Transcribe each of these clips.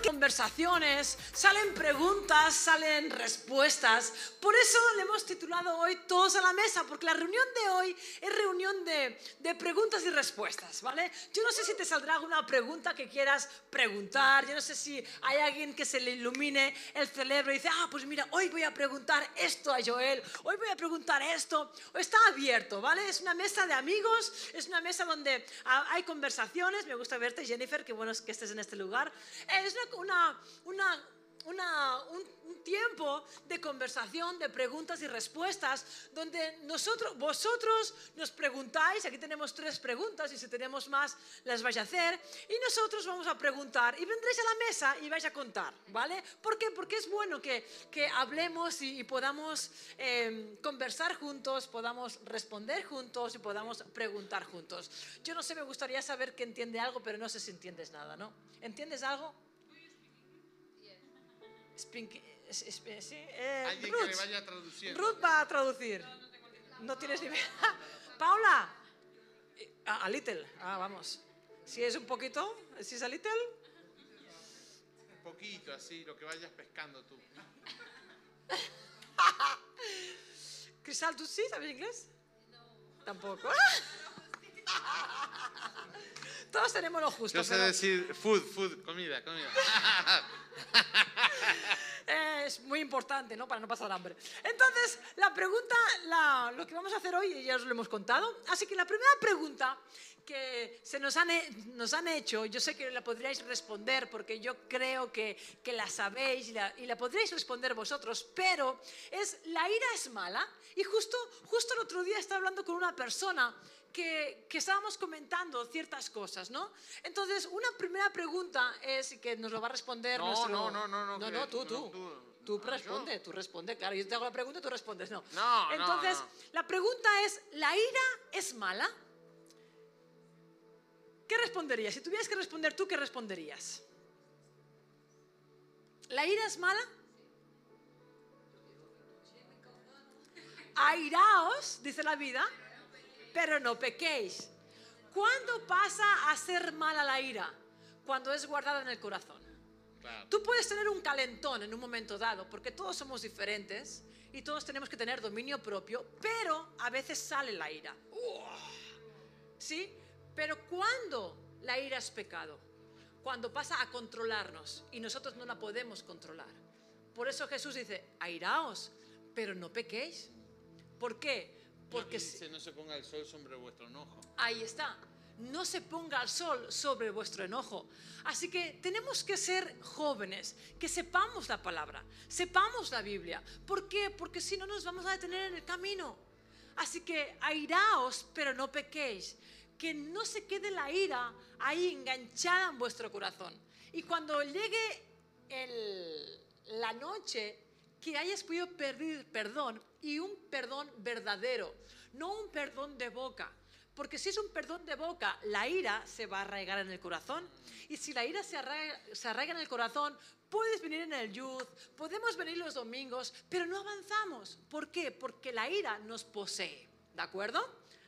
conversaciones, salen preguntas, salen respuestas. Por eso le hemos titulado hoy Todos a la Mesa, porque la reunión de hoy es reunión de, de preguntas y respuestas, ¿vale? Yo no sé si te saldrá alguna pregunta que quieras preguntar, yo no sé si hay alguien que se le ilumine el cerebro y dice, ah, pues mira, hoy voy a preguntar esto a Joel, hoy voy a preguntar esto. Está abierto, ¿vale? Es una mesa de amigos, es una mesa donde hay conversaciones. Me gusta verte, Jennifer, qué bueno que estés en este lugar. Es una, una, una, un, tiempo de conversación, de preguntas y respuestas, donde nosotros, vosotros nos preguntáis, aquí tenemos tres preguntas y si tenemos más las vais a hacer, y nosotros vamos a preguntar y vendréis a la mesa y vais a contar, ¿vale? ¿Por qué? Porque es bueno que, que hablemos y, podamos em, conversar juntos, podamos responder juntos y podamos preguntar juntos. Yo no sé, me gustaría saber que entiende algo, pero no sé si entiendes nada, ¿no? ¿Entiendes algo? Eh, Alguien que le vaya traduciendo. Ruth va a traducir. No, tienes ni idea. Paula. A, little. Ah, vamos. Si es un poquito, si es a little. Un poquito, así, lo que vayas pescando tú. Cristal, ¿tú sí sabes inglés? No. Tampoco. Todos tenemos lo justo. Yo sé decir food, food, comida, comida. es muy importante, ¿no? Para no pasar hambre. Entonces, la pregunta, la, lo que vamos a hacer hoy, ya os lo hemos contado. Así que la primera pregunta que se nos han, nos han hecho, yo sé que la podríais responder porque yo creo que, que la sabéis y la, y la, podríais responder vosotros, pero es, ¿la ira es mala? Y justo, justo el otro día estaba hablando con una persona que, estábamos comentando ciertas cosas, ¿no? Entonces, una primera pregunta es, que nos lo va a responder no, nuestro... No, no, no, no. No, no, tú, tú. tú, responde, tú responde. Claro, yo te hago la pregunta y tú respondes. No. No, Entonces, la pregunta es, ¿la ira es mala? ¿Qué responderías? Si tuvieras que responder tú, ¿qué responderías? ¿La ira es mala? Airaos, dice la vida, pero no pequéis. ¿Cuándo pasa a ser mala la ira? Cuando es guardada en el corazón. Tú puedes tener un calentón en un momento dado, porque todos somos diferentes y todos tenemos que tener dominio propio, pero a veces sale la ira. ¿Sí? Pero cuando la ira es pecado, cuando pasa a controlarnos y nosotros no la podemos controlar. Por eso Jesús dice, airaos, pero no pequéis. ¿Por qué? Porque dice, no se ponga el sol sobre vuestro enojo. Ahí está. No se ponga el sol sobre vuestro enojo. Así que tenemos que ser jóvenes, que sepamos la palabra, sepamos la Biblia. ¿Por qué? Porque si no nos vamos a detener en el camino. Así que airaos, pero no pequéis. Que no se quede la ira ahí enganchada en vuestro corazón. Y cuando llegue la noche, que hayas podido pedir perdón y un perdón verdadero, no un perdón de boca. Porque si es un perdón de boca, la ira se va a arraigar en el corazón. Y si la ira se arraiga, en el corazón, puedes venir en el youth, podemos venir los domingos, pero no avanzamos. ¿Por qué? Porque la ira nos posee. ¿De acuerdo?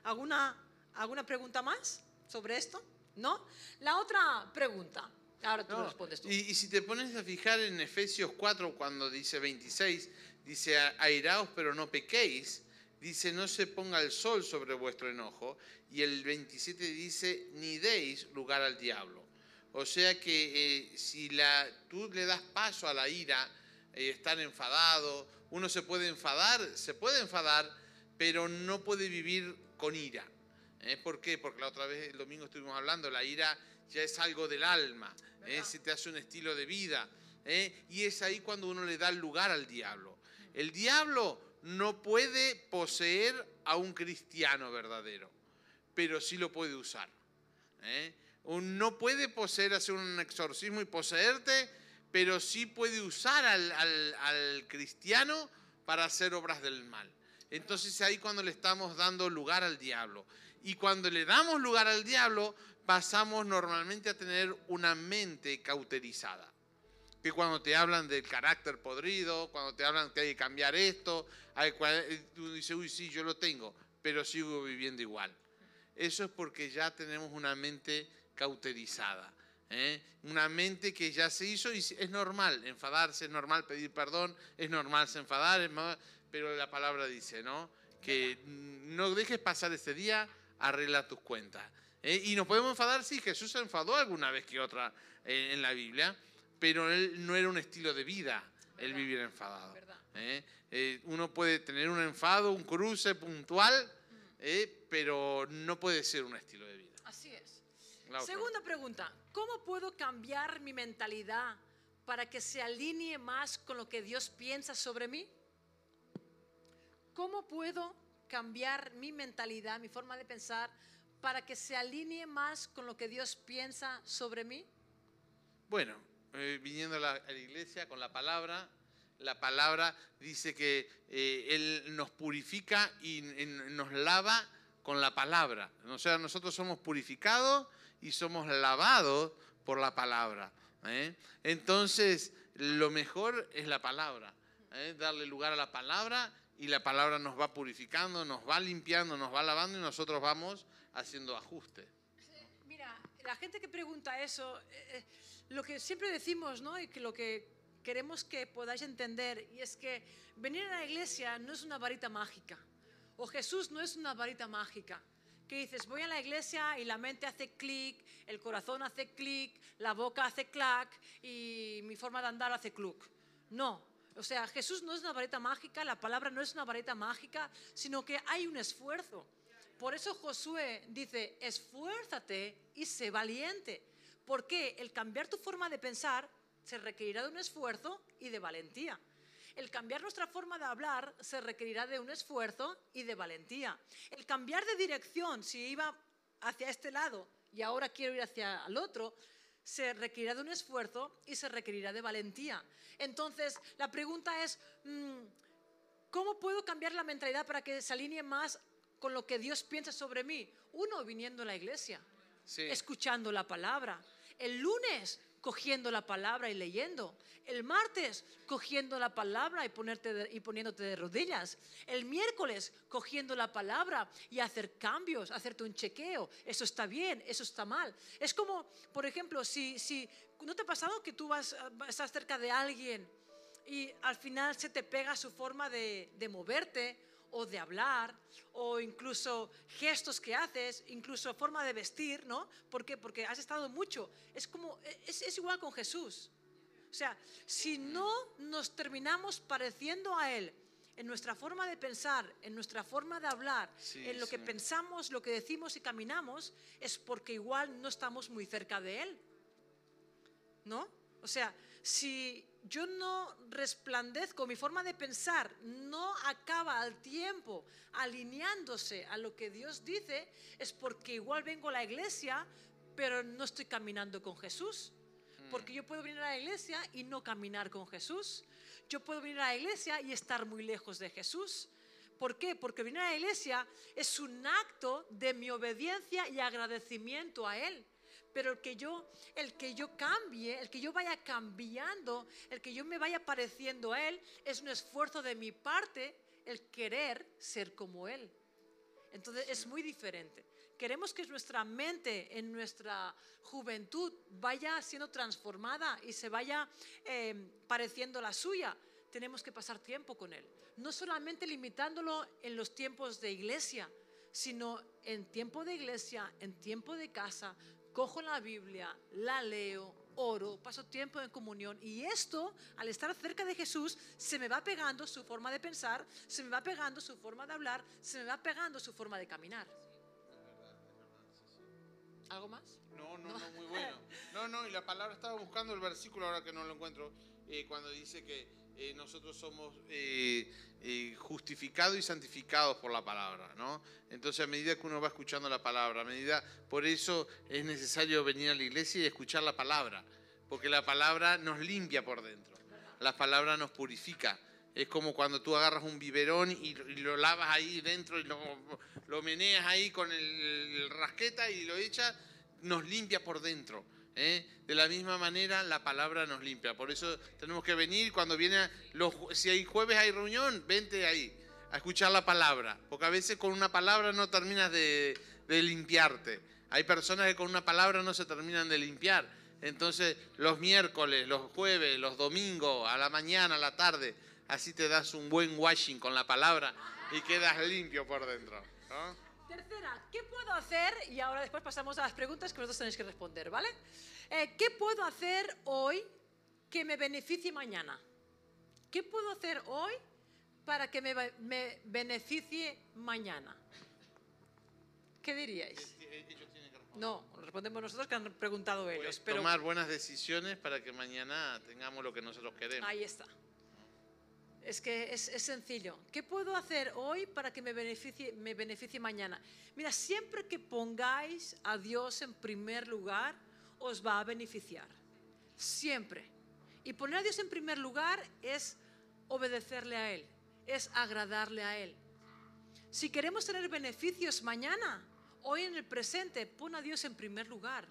¿Alguna, alguna pregunta más sobre esto? ¿No? La otra pregunta. Ahora tú respondes tú. Y, y, si te pones a fijar en Efesios 4, cuando dice 26, dice, airaos pero no pequéis, dice, no se ponga el sol sobre vuestro enojo, y el 27 dice, ni deis lugar al diablo. O sea que eh, si la, tú le das paso a la ira, eh, estar enfadado, uno se puede enfadar, se puede enfadar, pero no puede vivir con ira. ¿Eh? ¿Por qué? Porque la otra vez, el domingo estuvimos hablando, la ira ya es algo del alma, ¿eh? se te hace un estilo de vida. Y es ahí cuando uno le da lugar al diablo. El diablo no puede poseer a un cristiano verdadero, pero sí lo puede usar. ¿eh? No puede poseer, hacer un exorcismo y poseerte, pero sí puede usar al, cristiano para hacer obras del mal. Entonces ahí cuando le estamos dando lugar al diablo. Y cuando le damos lugar al diablo, pasamos normalmente a tener una mente cauterizada que cuando te hablan del carácter podrido, cuando te hablan que hay que cambiar esto, eh, tú dices, uy, sí, yo lo tengo, pero sigo viviendo igual. Eso es porque ya tenemos una mente cauterizada. ¿eh? Una mente que ya se hizo y es normal enfadarse, es normal pedir perdón, es normal se enfadar, pero la palabra dice, ¿no? Que no dejes pasar este día, arregla tus cuentas. ¿eh? Y nos podemos enfadar, sí, Jesús se enfadó alguna vez que otra eh, en la Biblia, pero él no era un estilo de vida el vivir enfadado. uno puede tener un enfado, un cruce puntual, pero no puede ser un estilo de vida. Segunda pregunta, ¿cómo puedo cambiar mi mentalidad para que se alinee más con lo que Dios piensa sobre mí? ¿Cómo puedo cambiar mi mentalidad, mi forma de pensar, para que se alinee más con lo que Dios piensa sobre mí? Bueno, eh, viniendo a la, iglesia con la palabra, la palabra dice que eh, Él nos purifica y nos lava con la palabra. O sea, nosotros somos purificados y somos lavados por la palabra. ¿eh? Entonces, lo mejor es la palabra, ¿eh? darle lugar a la palabra y la palabra nos va purificando, nos va limpiando, nos va lavando y nosotros vamos haciendo ajustes. Mira, la gente que pregunta eso, eh, lo que siempre decimos, ¿no? Y que lo que queremos que podáis entender, y es que venir a la iglesia no es una varita mágica, o Jesús no es una varita mágica que dices, voy a la iglesia y la mente hace clic, el corazón hace clic, la boca hace clac y mi forma de andar hace cluc. No, o sea, Jesús no es una varita mágica, la palabra no es una varita mágica, sino que hay un esfuerzo. Por eso Josué dice, esfuérzate y sé valiente. Porque el cambiar tu forma de pensar se requerirá de un esfuerzo y de valentía. El cambiar nuestra forma de hablar se requerirá de un esfuerzo y de valentía. El cambiar de dirección, si iba hacia este lado y ahora quiero ir hacia el otro, se requerirá de un esfuerzo y se requerirá de valentía. Entonces, la pregunta es, mm, ¿cómo puedo cambiar la mentalidad para que se alinee más con lo que Dios piensa sobre mí? Uno, viniendo a la iglesia, escuchando la palabra. El lunes, cogiendo la palabra y leyendo. El martes, cogiendo la palabra y, ponerte y poniéndote de rodillas. El miércoles, cogiendo la palabra y hacer cambios, hacerte un chequeo. Eso está bien, eso está mal. Es como, por ejemplo, si, si ¿no te ha pasado que tú vas, estás cerca de alguien y al final se te pega su forma de, de moverte? O de hablar, o incluso gestos que haces, incluso forma de vestir, ¿no? ¿Por qué? Porque has estado mucho. Es como, es, es igual con Jesús. O sea, si no nos terminamos pareciendo a Él en nuestra forma de pensar, en nuestra forma de hablar, en lo que pensamos, lo que decimos y caminamos, es porque igual no estamos muy cerca de Él. ¿No? O sea, si yo no resplandezco, mi forma de pensar no acaba al tiempo alineándose a lo que Dios dice, es porque igual vengo a la iglesia, pero no estoy caminando con Jesús. Porque yo puedo venir a la iglesia y no caminar con Jesús. Yo puedo venir a la iglesia y estar muy lejos de Jesús. ¿Por qué? Porque venir a la iglesia es un acto de mi obediencia y agradecimiento a Él pero el que yo el que yo cambie, el que yo vaya cambiando, el que yo me vaya pareciendo a él es un esfuerzo de mi parte el querer ser como él. Entonces es muy diferente. Queremos que nuestra mente en nuestra juventud vaya siendo transformada y se vaya eh, pareciendo la suya. Tenemos que pasar tiempo con Él. No solamente limitándolo en los tiempos de iglesia, sino en tiempo de iglesia, en tiempo de casa, cojo la Biblia, la leo, oro, paso tiempo en comunión y esto, al estar cerca de Jesús, se me va pegando su forma de pensar, se me va pegando su forma de hablar, se me va pegando su forma de caminar. ¿Algo más? No, no, no, muy bueno. No, no, y la palabra estaba buscando el versículo ahora que no lo encuentro, eh, cuando dice que eh, nosotros somos eh, eh, justificados y santificados por la palabra, ¿no? Entonces a medida que uno va escuchando la palabra, a medida, por eso es necesario venir a la iglesia y escuchar la palabra, porque la palabra nos limpia por dentro, la palabra nos purifica. Es como cuando tú agarras un biberón y, lo lavas ahí dentro y lo, lo meneas ahí con el, el rasqueta y lo echas, nos limpia por dentro. ¿Eh? De la misma manera, la palabra nos limpia. Por eso tenemos que venir cuando viene, los, si hay jueves hay reunión, vente ahí a escuchar la palabra. Porque a veces con una palabra no terminas de, limpiarte. Hay personas que con una palabra no se terminan de limpiar. Entonces, los miércoles, los jueves, los domingos, a la mañana, a la tarde, así te das un buen washing con la palabra y quedas limpio por dentro. Tercera, ¿qué puedo hacer? Y ahora después pasamos a las preguntas que vosotros tenéis que responder, ¿vale? Eh, ¿Qué puedo hacer hoy que me beneficie mañana? ¿Qué puedo hacer hoy para que me, be- me beneficie mañana? ¿Qué diríais? No, respondemos nosotros que han preguntado ellos. Pues Pero tomar buenas decisiones para que mañana tengamos lo que nosotros queremos. ahí está. Es que es, sencillo. ¿Qué puedo hacer hoy para que me beneficie, me beneficie mañana? Mira, siempre que pongáis a Dios en primer lugar, os va a beneficiar. Siempre. Y poner a Dios en primer lugar es obedecerle a Él, es agradarle a Él. Si queremos tener beneficios mañana, hoy en el presente, pon a Dios en primer lugar.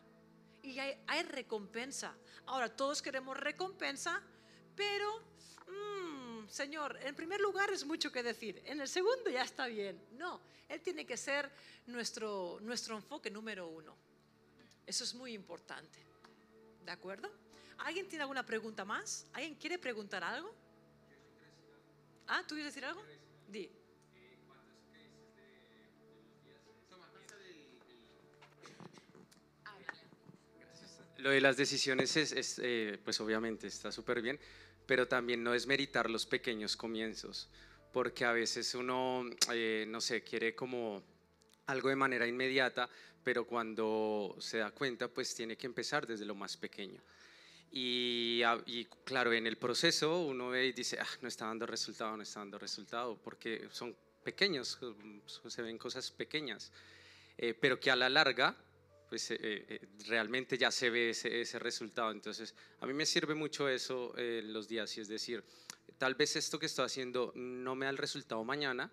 Y hay, hay recompensa. Ahora, todos queremos recompensa, pero, mm, Señor, en primer lugar es mucho que decir. En el segundo ya está bien. No, Él tiene que ser nuestro, nuestro enfoque número uno. Eso es muy importante. ¿De acuerdo? ¿Alguien tiene alguna pregunta más? ¿Alguien quiere preguntar algo? Ah, ¿tú quieres decir algo? Di. Lo de las decisiones es, es, eh, pues obviamente está súper bien, pero también no es meritar los pequeños comienzos, porque a veces uno, eh, no sé, quiere como algo de manera inmediata, pero cuando se da cuenta, pues tiene que empezar desde lo más pequeño. Y, a- y claro, en el proceso uno ve y dice, ah, no está dando resultado, no está dando resultado, porque son pequeños, se ven cosas pequeñas, eh, pero que a la larga, pues eh, eh, realmente ya se ve ese, ese resultado. Entonces, a mí me sirve mucho eso eh, los días, y es decir, tal vez esto que estoy haciendo no me da el resultado mañana,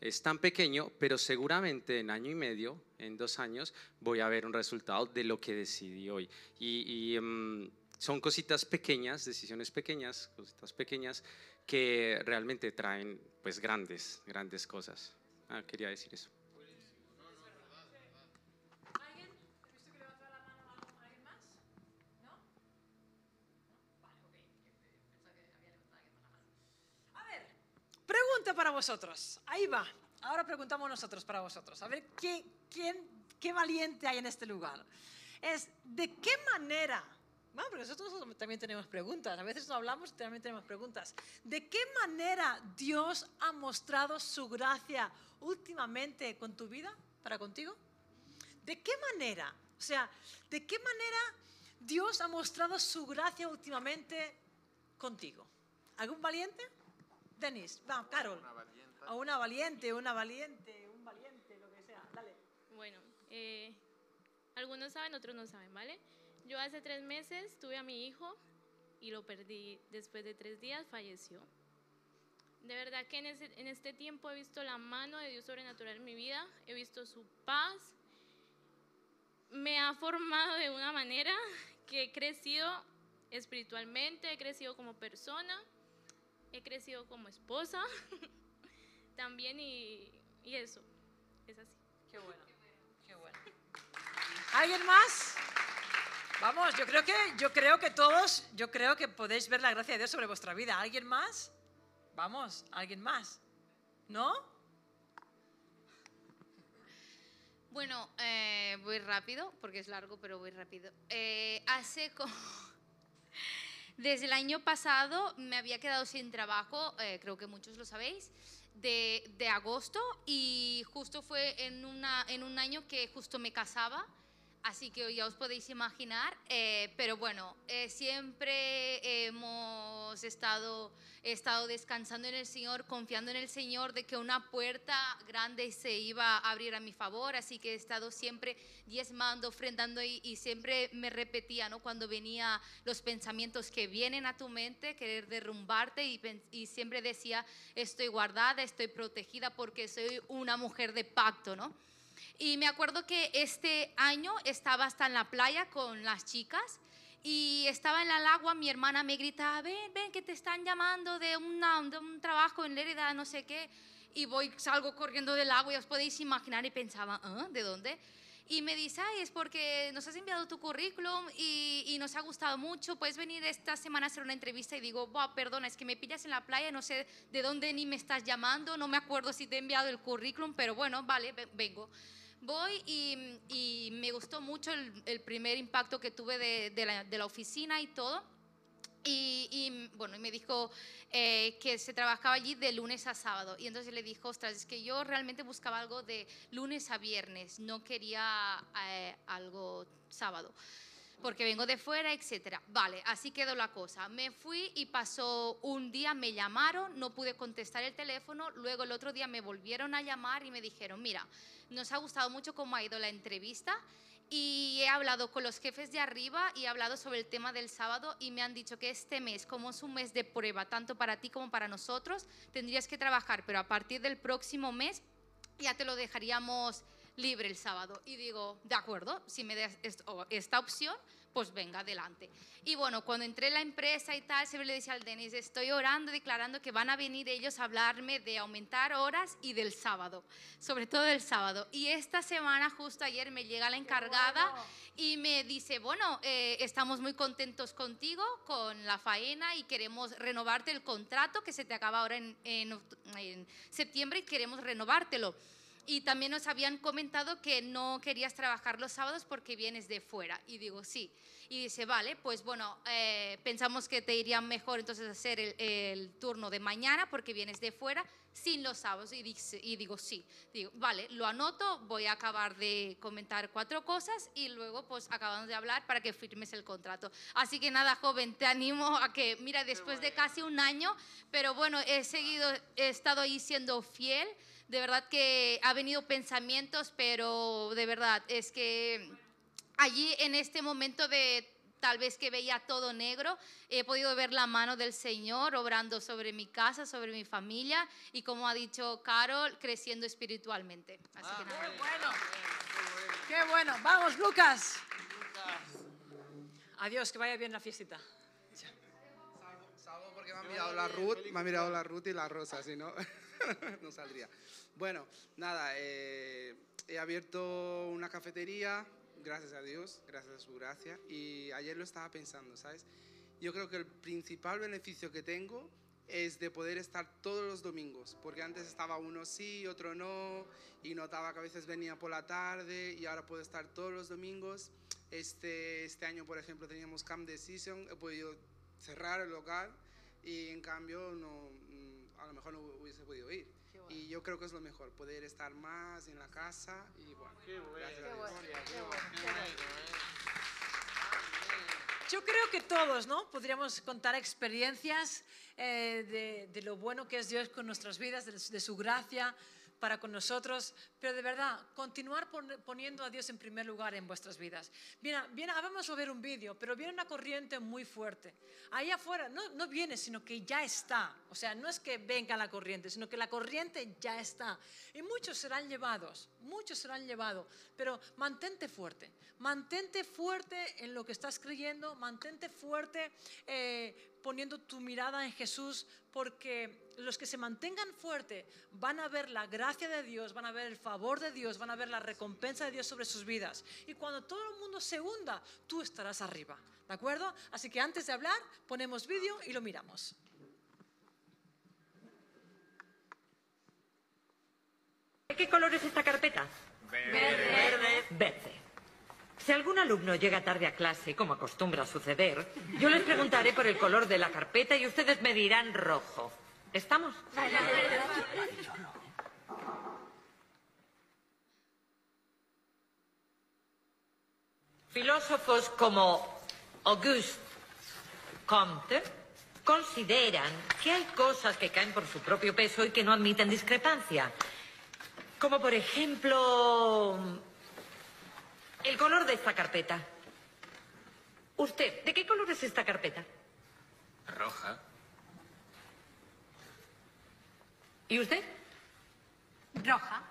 es tan pequeño, pero seguramente en año y medio, en dos años, voy a ver un resultado de lo que decidí hoy. Y, y, mm, son cositas pequeñas, decisiones pequeñas, cositas pequeñas que realmente traen pues grandes, grandes cosas. Ah, quería decir eso. Para vosotros. Ahí va. Ahora preguntamos nosotros para vosotros. A ver, ¿qué, quién, qué valiente hay en este lugar? Es, ¿de qué manera? Bueno, porque nosotros también tenemos preguntas. A veces no hablamos y también tenemos preguntas. ¿De qué manera Dios ha mostrado su gracia últimamente con tu vida, para contigo? ¿De qué manera? O sea, ¿de qué manera Dios ha mostrado su gracia últimamente contigo? ¿Algún valiente? Denis, va, Carol. O una valiente, una valiente, un valiente, lo que sea. Dale. Bueno, eh, algunos saben, otros no saben, ¿vale? Yo hace tres meses tuve a mi hijo y lo perdí. Después de tres días falleció. De verdad que en, ese- en este tiempo he visto la mano de Dios sobrenatural en mi vida, he visto su paz. Me ha formado de una manera que he crecido espiritualmente, he crecido como persona, he crecido como esposa también y, y eso, es así. Qué bueno, qué bueno. ¿Alguien más? Vamos, yo creo que yo creo que todos, yo creo que podéis ver la gracia de Dios sobre vuestra vida. ¿Alguien más? Vamos, ¿alguien más? ¿No? Bueno, eh, voy rápido, porque es largo, pero voy rápido. Eh, hace como... Desde el año pasado me había quedado sin trabajo, eh, creo que muchos lo sabéis, de, agosto y justo fue en, en un año que justo me casaba, así que ya os podéis imaginar, eh, pero bueno, eh, siempre hemos estado, estado descansando en el Señor, confiando en el Señor de que una puerta grande se iba a abrir a mi favor, así que he estado siempre diezmando, ofrendando y, siempre me repetía, ¿no? Cuando venía los pensamientos que vienen a tu mente, querer derrumbarte y siempre decía, estoy guardada, estoy protegida porque soy una mujer de pacto, ¿no? Y me acuerdo que este año estaba hasta en la playa con las chicas y estaba en el agua, mi hermana me gritaba, ven, ven, que te están llamando de, una- de un trabajo en Lérida, no sé qué. Y voy, salgo corriendo del agua y os podéis imaginar y pensaba, ¿ah? ¿de dónde? Y me dice, es porque nos has enviado tu currículum y, nos ha gustado mucho, puedes venir esta semana a hacer una entrevista y digo, perdona, es que me pillas en la playa, no sé de dónde ni me estás llamando, no me acuerdo si te he enviado el currículum, pero bueno, vale, ve- vengo. Voy y, me gustó mucho el, primer impacto que tuve de la oficina y todo. Y, bueno, y me dijo eh, que se trabajaba allí de lunes a sábado. Y entonces le dijo, ostras, es que yo realmente buscaba algo de lunes a viernes, no quería eh, algo sábado, porque vengo de fuera, etcétera. Vale, así quedó la cosa. Me fui y pasó un día, me llamaron, no pude contestar el teléfono, luego el otro día me volvieron a llamar y me dijeron, mira, nos ha gustado mucho cómo ha ido la entrevista y he hablado con los jefes de arriba y he hablado sobre el tema del sábado y me han dicho que este mes, como es un mes de prueba, tanto para ti como para nosotros, tendrías que trabajar, pero a partir del próximo mes ya te lo dejaríamos libre el sábado. Y digo, de acuerdo, si me das esta opción, pues venga, adelante. Y bueno, cuando entré en la empresa y tal, siempre le decía al Denis, estoy orando, declarando que van a venir ellos a hablarme de aumentar horas y del sábado, sobre todo del sábado. Y esta semana, justo ayer, me llega la encargada y me dice, bueno, eh, estamos muy contentos contigo, con la faena y queremos renovarte el contrato que se te acaba ahora en, en oct- en septiembre y queremos renovártelo. Y también nos habían comentado que no querías trabajar los sábados porque vienes de fuera. Y digo, sí. Y dice, vale, pues bueno, eh, pensamos que te iría mejor entonces hacer el, el turno de mañana porque vienes de fuera sin los sábados. Y, dice- y digo, sí. Digo, vale, lo anoto, voy a acabar de comentar cuatro cosas y luego pues acabamos de hablar para que firmes el contrato. Así que nada, joven, te animo a que, mira, después de casi un año, pero bueno, he seguido, he estado ahí siendo fiel. De verdad que ha venido pensamientos, pero de verdad es que allí en este momento de tal vez que veía todo negro, he podido ver la mano del Señor obrando sobre mi casa, sobre mi familia y como ha dicho Carol, creciendo espiritualmente. Así que nada. Qué bueno. Qué bueno. Vamos, Lucas. Adiós, que vaya bien la fiestita. Salvo porque me ha mirado la Ruth, me ha mirado la Ruth y la Rosa, si no, no saldría. Bueno, nada, eh, he abierto una cafetería, gracias a Dios, gracias a su gracia, y ayer lo estaba pensando, ¿sabes? Yo creo que el principal beneficio que tengo es de poder estar todos los domingos, porque antes estaba uno sí, otro no, y notaba que a veces venía por la tarde, y ahora puedo estar todos los domingos. Este, este año, por ejemplo, teníamos Camp Decision, he podido cerrar el local y en cambio no, a lo mejor no hubiese podido ir. Y yo creo que es lo mejor, poder estar más en la casa y bueno. gracias a Dios. Yo creo que todos, ¿no? Podríamos contar experiencias eh, de, de lo bueno que es Dios con nuestras vidas, de, de su gracia para con nosotros, pero de verdad, continuar pon- poniendo a Dios en primer lugar en vuestras vidas. Bien, bien, vamos a ver un vídeo, pero viene una corriente muy fuerte. Ahí afuera no, no viene, sino que ya está. O sea, no es que venga la corriente, sino que la corriente ya está. Y muchos serán llevados, muchos serán llevados, pero mantente fuerte, mantente fuerte en lo que estás creyendo, mantente fuerte eh, poniendo tu mirada en Jesús, porque los que se mantengan fuerte van a ver la gracia de Dios, van a ver el favor de Dios, van a ver la recompensa de Dios sobre sus vidas. Y cuando todo el mundo se hunda, tú estarás arriba. ¿De acuerdo? Así que antes de hablar, ponemos vídeo y lo miramos. ¿De qué color es esta carpeta? Verde. Verde. Si algún alumno llega tarde a clase, como acostumbra suceder, yo les preguntaré por el color de la carpeta y ustedes me dirán rojo. ¿Estamos? Filósofos como Auguste Comte consideran que hay cosas que caen por su propio peso y que no admiten discrepancia. Como por ejemplo el color de esta carpeta. Usted, ¿de qué color es esta carpeta? Roja. ¿Y usted? Roja.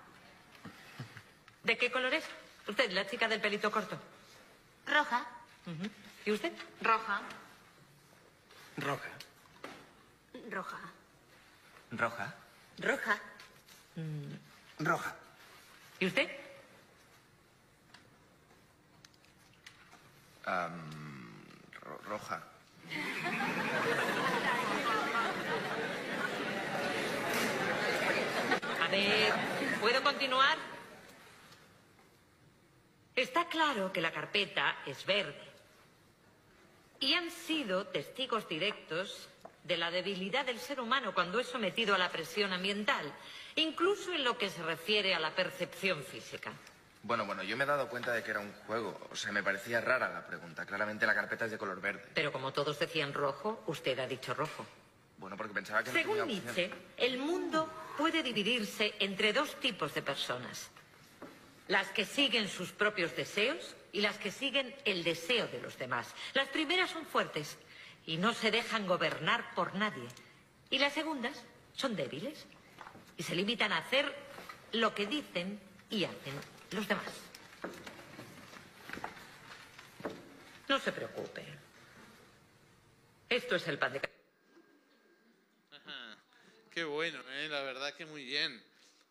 ¿De qué color es? Usted, la chica del pelito corto. Roja. ¿Y usted? Roja. Roja. Roja. Roja. Roja. Roja. ¿Y usted? Ro- roja. A ver, ¿puedo continuar? Está claro que la carpeta es verde. Y han sido testigos directos de la debilidad del ser humano cuando es sometido a la presión ambiental, incluso en lo que se refiere a la percepción física. Bueno, bueno, yo me he dado cuenta de que era un juego. O sea, me parecía rara la pregunta. Claramente la carpeta es de color verde. Pero como todos decían rojo, usted ha dicho rojo. Bueno, porque pensaba que no tenía Según opción. Nietzsche, el mundo puede dividirse entre dos tipos de personas. Las que siguen sus propios deseos y las que siguen el deseo de los demás. Las primeras son fuertes y no se dejan gobernar por nadie. Y las segundas son débiles y se limitan a hacer lo que dicen y hacen los demás. No se preocupe. Esto es el pan de Ajá. Qué bueno, ¿eh? la verdad que muy bien.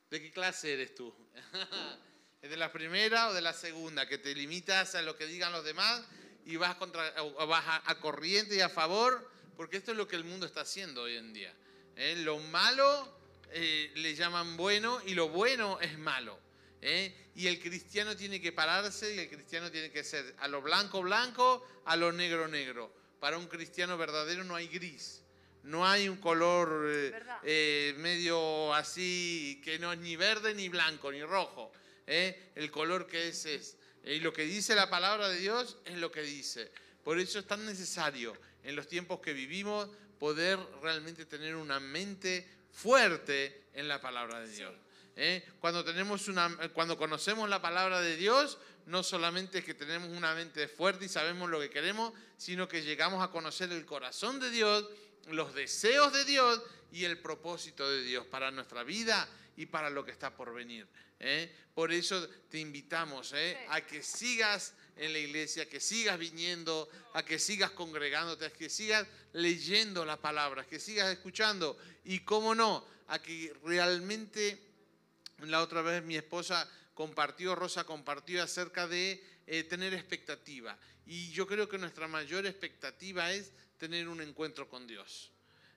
¿De qué clase eres tú? ¿Es de la primera o de la segunda? Que te limitas a lo que digan los demás y vas, contra, o vas a, a corriente y a favor, porque esto es lo que el mundo está haciendo hoy en día. ¿eh? Lo malo eh, le llaman bueno y lo bueno es malo. ¿Eh? Y el cristiano tiene que pararse y el cristiano tiene que ser a lo blanco blanco, a lo negro negro. Para un cristiano verdadero no hay gris. No hay un color eh, eh, medio así que no es ni verde ni blanco ni rojo. ¿eh? El color que es es. Y lo que dice la palabra de Dios es lo que dice. Por eso es tan necesario en los tiempos que vivimos poder realmente tener una mente fuerte en la palabra de Dios. ¿Eh? Cuando, tenemos una, cuando conocemos la palabra de Dios, no solamente es que tenemos una mente fuerte y sabemos lo que queremos, sino que llegamos a conocer el corazón de Dios, los deseos de Dios y el propósito de Dios para nuestra vida y para lo que está por venir. ¿eh? Por eso te invitamos ¿eh? a que sigas en la iglesia, que sigas viniendo, a que sigas congregándote, a que sigas leyendo la palabra, que sigas escuchando y, cómo no, a que realmente la otra vez mi esposa compartió, Rosa compartió acerca de eh, tener expectativa. Y yo creo que nuestra mayor expectativa es tener un encuentro con Dios.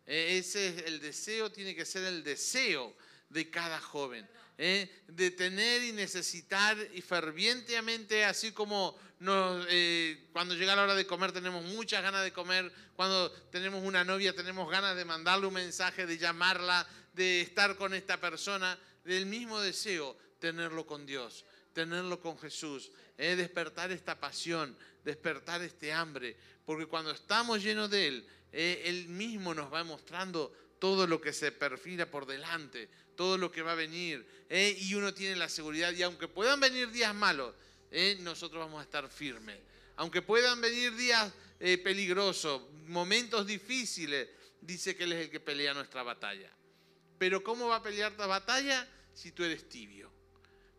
Eh, ese es el deseo, tiene que ser el deseo de cada joven. ¿eh? De tener y necesitar y fervientemente, así como nos, eh, cuando llega la hora de comer tenemos muchas ganas de comer, cuando tenemos una novia tenemos ganas de mandarle un mensaje, de llamarla, de estar con esta persona, del mismo deseo, tenerlo con Dios, tenerlo con Jesús, ¿eh? despertar esta pasión, despertar este hambre, porque cuando estamos llenos de Él, eh, Él mismo nos va mostrando todo lo que se perfila por delante, todo lo que va a venir, ¿eh? y uno tiene la seguridad, y aunque puedan venir días malos, ¿eh? nosotros vamos a estar firmes. Aunque puedan venir días eh, peligrosos, momentos difíciles, dice que Él es el que pelea nuestra batalla. Pero ¿cómo va a pelear tu batalla si tú eres tibio?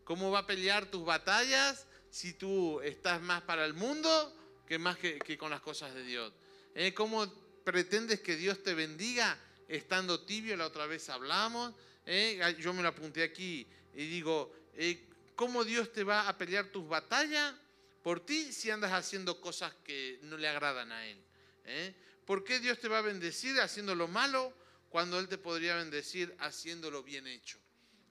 ¿Cómo va a pelear tus batallas si tú estás más para el mundo que más que, que con las cosas de Dios? ¿Eh? ¿Cómo pretendes que Dios te bendiga estando tibio? La otra vez hablamos. ¿eh? Yo me lo apunté aquí y digo, eh, ¿cómo Dios te va a pelear tus batallas por ti si andas haciendo cosas que no le agradan a Él? ¿Eh? ¿Por qué Dios te va a bendecir haciendo lo malo cuando Él te podría bendecir haciéndolo bien hecho?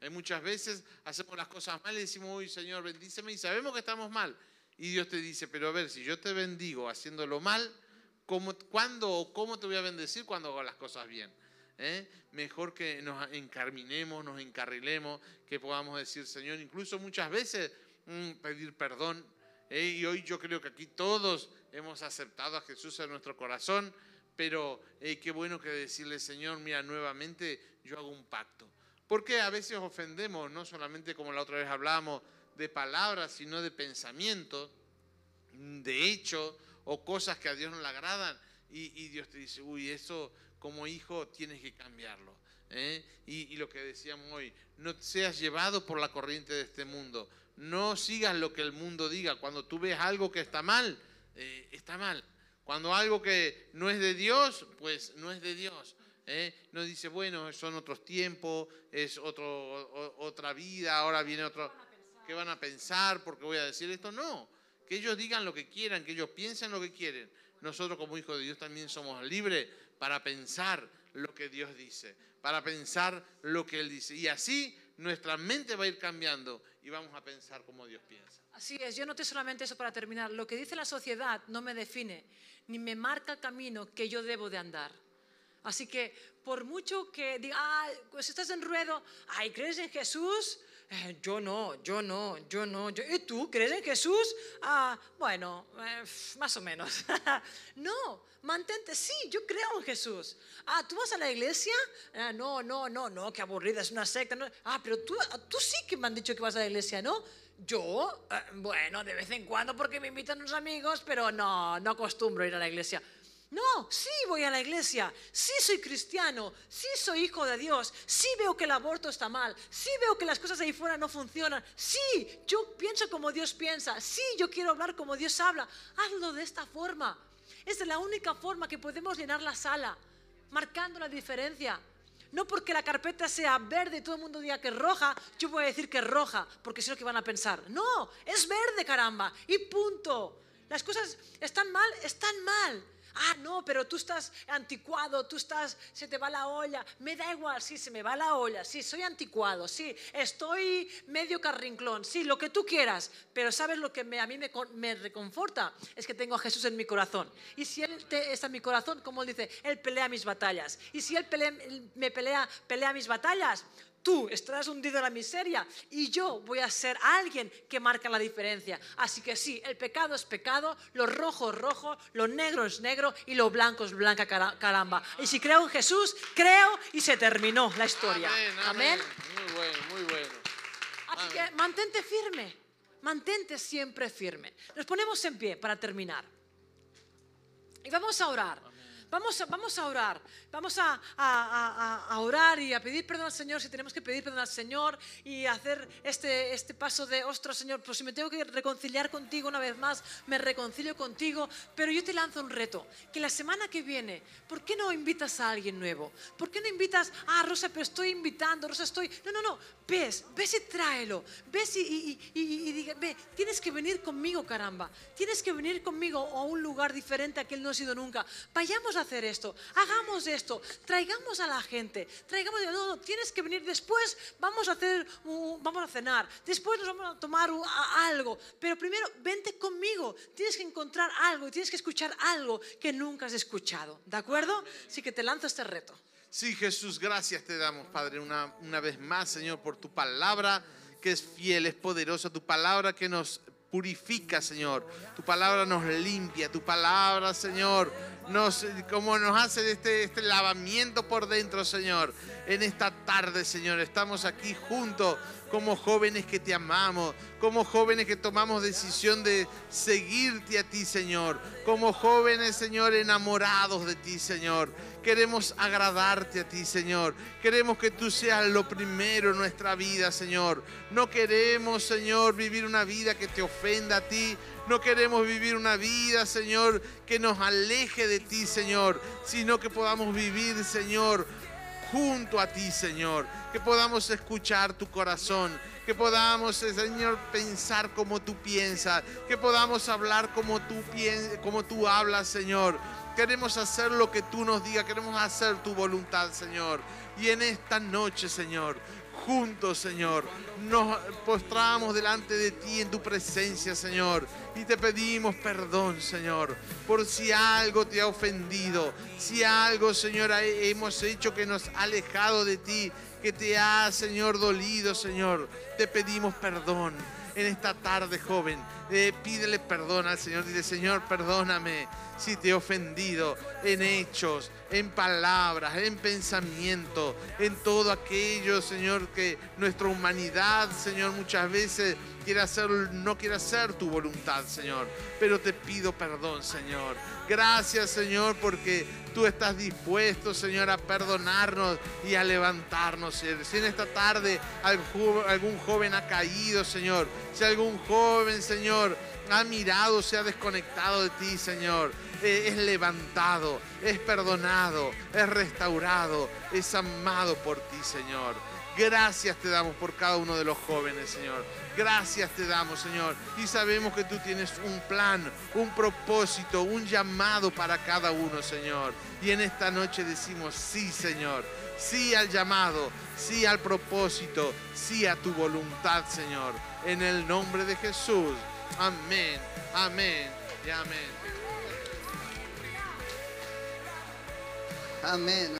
Hay muchas veces hacemos las cosas mal y decimos, uy Señor, bendíceme y sabemos que estamos mal. Y Dios te dice, pero a ver, si yo te bendigo haciéndolo mal, ¿cómo, ¿cuándo o cómo te voy a bendecir cuando hago las cosas bien? ¿Eh? Mejor que nos encarminemos, nos encarrilemos, que podamos decir, Señor, incluso muchas veces mm, pedir perdón. ¿eh? Y hoy yo creo que aquí todos hemos aceptado a Jesús en nuestro corazón, pero qué bueno que decirle, Señor, mira, nuevamente yo hago un pacto. Porque a veces ofendemos, no solamente como la otra vez hablábamos, de palabras, sino de pensamientos, de hechos o cosas que a Dios no le agradan. Y, y Dios te dice, uy, eso como hijo tienes que cambiarlo. ¿eh? Y, y lo que decíamos hoy, no seas llevado por la corriente de este mundo. No sigas lo que el mundo diga. Cuando tú ves algo que está mal, eh, está mal. Cuando algo que no es de Dios, pues no es de Dios. ¿eh? No dice, bueno, son otros tiempos, es otro, o- otra vida, ahora viene otro... ¿Qué van a pensar? Porque voy a decir esto. No, que ellos digan lo que quieran, que ellos piensen lo que quieren. Nosotros como hijos de Dios también somos libres para pensar lo que Dios dice, para pensar lo que Él dice. Y así nuestra mente va a ir cambiando y vamos a pensar como Dios piensa. Así es, yo noté solamente eso para terminar. Lo que dice la sociedad no me define, ni me marca el camino que yo debo de andar. Así que por mucho que diga, ah, pues estás en ruedo, ay, ¿crees en Jesús? Eh, yo no, yo no, yo no. Yo, ¿Y tú crees en Jesús? Ah, bueno, eh, más o menos. no, mantente, sí, yo creo en Jesús. Ah, ¿tú vas a la iglesia? Ah, no, no, no, no, qué aburrida, es una secta. no. Ah, pero tú, tú sí que me han dicho que vas a la iglesia, ¿no? Yo, eh, bueno, de vez en cuando porque me invitan unos amigos, pero no, no acostumbro ir a la iglesia. No, sí voy a la iglesia, sí soy cristiano, sí soy hijo de Dios, sí veo que el aborto está mal, sí veo que las cosas ahí fuera no funcionan, sí, yo pienso como Dios piensa, sí, yo quiero hablar como Dios habla. Hazlo de esta forma. Es la única forma que podemos llenar la sala, marcando la diferencia. No porque la carpeta sea verde y todo el mundo diga que es roja, yo voy a decir que es roja, porque si no, ¿qué van a pensar? No, es verde, caramba, y punto. Las cosas están mal, están mal. Ah, no, pero tú estás anticuado, tú estás, se te va la olla. Me da igual, sí, se me va la olla, sí, soy anticuado, sí, estoy medio carrinclón, sí, lo que tú quieras. Pero ¿sabes lo que a mí me, reconforta? Es que tengo a Jesús en mi corazón. Y si Él está en mi corazón, como Él dice, Él pelea mis batallas. Y si Él me pelea, pelea mis batallas, Tú estarás hundido en la miseria y yo voy a ser alguien que marca la diferencia. Así que sí, el pecado es pecado, lo rojo es rojo, lo negro es negro y lo blanco es blanca, caramba. Y si creo en Jesús, creo y se terminó la historia. Amén. Muy bueno, muy bueno. Así que mantente firme, mantente siempre firme. Nos ponemos en pie para terminar. Y vamos a orar. Vamos, vamos a orar, vamos a, a, a, orar y a pedir perdón al Señor. Si tenemos que pedir perdón al Señor y hacer este, este paso de, ostras Señor, pues si me tengo que reconciliar contigo una vez más, me reconcilio contigo, pero yo te lanzo un reto, que la semana que viene, ¿por qué no invitas a alguien nuevo? ¿Por qué no invitas, ah Rosa, pero estoy invitando, Rosa, estoy, no, no, no, ves, ves y tráelo, ves y, y, y, y diga, ve, tienes que venir conmigo, caramba, tienes que venir conmigo a un lugar diferente a que él no ha sido nunca, vayamos a hacer esto, hagamos esto, traigamos a la gente, traigamos, no, no, tienes que venir después, vamos a hacer, vamos a cenar, después nos vamos a tomar algo, pero primero vente conmigo, tienes que encontrar algo, tienes que escuchar algo que nunca has escuchado, ¿de acuerdo? Así que te lanzo este reto. Sí, Jesús, gracias te damos, Padre, una, una vez más, Señor, por tu palabra que es fiel, es poderosa, tu palabra que nos purifica, Señor. Tu palabra nos limpia, tu palabra, Señor, nos, como nos hace este, este lavamiento por dentro, Señor. En esta tarde, Señor, estamos aquí juntos como jóvenes que te amamos, como jóvenes que tomamos decisión de seguirte a ti, Señor, como jóvenes, Señor, enamorados de ti, Señor. Queremos agradarte a ti, Señor. Queremos que tú seas lo primero en nuestra vida, Señor. No queremos, Señor, vivir una vida que te ofenda a ti. No queremos vivir una vida, Señor, que nos aleje de ti, Señor, sino que podamos vivir, Señor, junto a ti, Señor. Que podamos escuchar tu corazón. Que podamos, Señor, pensar como tú piensas. Que podamos hablar como tú, como tú hablas, Señor. Queremos hacer lo que tú nos digas. Queremos hacer tu voluntad, Señor. Y en esta noche, Señor, juntos, Señor. Nos postramos delante de ti en tu presencia, Señor. Y te pedimos perdón, Señor, por si algo te ha ofendido, si algo, Señor, hemos hecho que nos ha alejado de ti, que te ha, Señor, dolido, Señor. Te pedimos perdón en esta tarde, joven. Eh, pídele perdón al Señor. Dile, Señor, perdóname si te he ofendido en hechos, en palabras, en pensamiento, en todo aquello, Señor, que nuestra humanidad, Señor, muchas veces quiere hacer, no quiere hacer tu voluntad, Señor. Pero te pido perdón, Señor. Gracias, Señor, porque tú estás dispuesto, Señor, a perdonarnos y a levantarnos. Si en esta tarde algún joven ha caído, Señor, si algún joven, Ha mirado, se ha desconectado de ti, Señor. Eh, es levantado, es perdonado, es restaurado, es amado por ti, Señor. Gracias te damos por cada uno de los jóvenes, Señor. Gracias te damos, Señor. Y sabemos que tú tienes un plan, un propósito, un llamado para cada uno, Señor. Y en esta noche decimos sí, Señor. Sí al llamado, sí al propósito, sí a tu voluntad, Señor. En el nombre de Jesús. Amén, amén y amén. Amén.